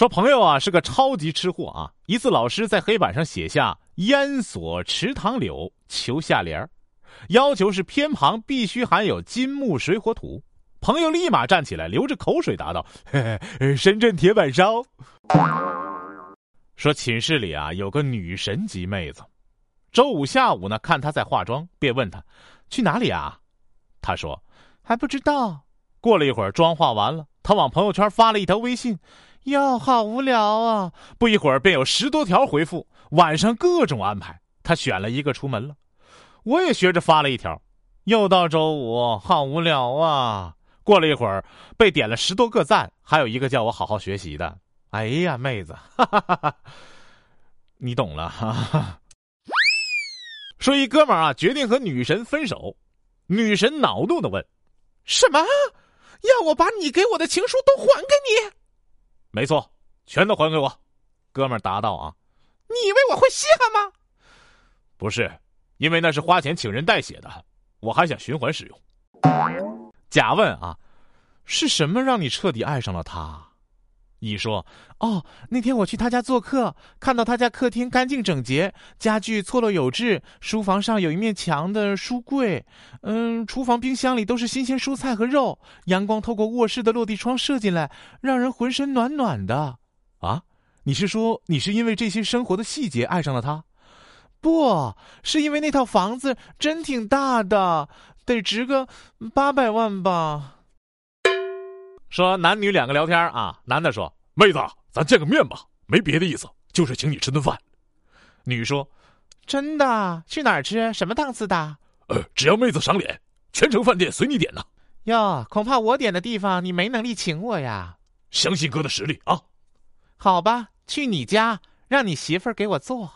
说朋友啊是个超级吃货啊，一次老师在黑板上写下“烟锁池塘柳”，求下联儿，要求是偏旁必须含有金木水火土。朋友立马站起来，流着口水答道：“嘿嘿深圳铁板烧。”说寝室里啊有个女神级妹子，周五下午呢看她在化妆，便问她：“去哪里啊？”她说：“还不知道。”过了一会儿，妆化完了，她往朋友圈发了一条微信。哟，好无聊啊！不一会儿便有十多条回复，晚上各种安排。他选了一个出门了，我也学着发了一条。又到周五，好无聊啊！过了一会儿，被点了十多个赞，还有一个叫我好好学习的。哎呀，妹子，哈哈哈哈你懂了哈。说一哥们儿啊，决定和女神分手，女神恼怒的问：“什么？要我把你给我的情书都还给你？”没错，全都还给我，哥们儿答道啊！你以为我会稀罕吗？不是，因为那是花钱请人代写的，我还想循环使用。甲问啊，是什么让你彻底爱上了他？乙说：哦，那天我去他家做客，看到他家客厅干净整洁，家具错落有致，书房上有一面墙的书柜，嗯，厨房冰箱里都是新鲜蔬菜和肉，阳光透过卧室的落地窗射进来，让人浑身暖暖的。啊，你是说你是因为这些生活的细节爱上了他？不是因为那套房子真挺大的，得值个八百万吧？说男女两个聊天啊，男的说：“妹子，咱见个面吧，没别的意思，就是请你吃顿饭。”女说：“真的？去哪儿吃？什么档次的？”呃，只要妹子赏脸，全城饭店随你点呢。哟，恐怕我点的地方你没能力请我呀。相信哥的实力啊。好吧，去你家，让你媳妇儿给我做。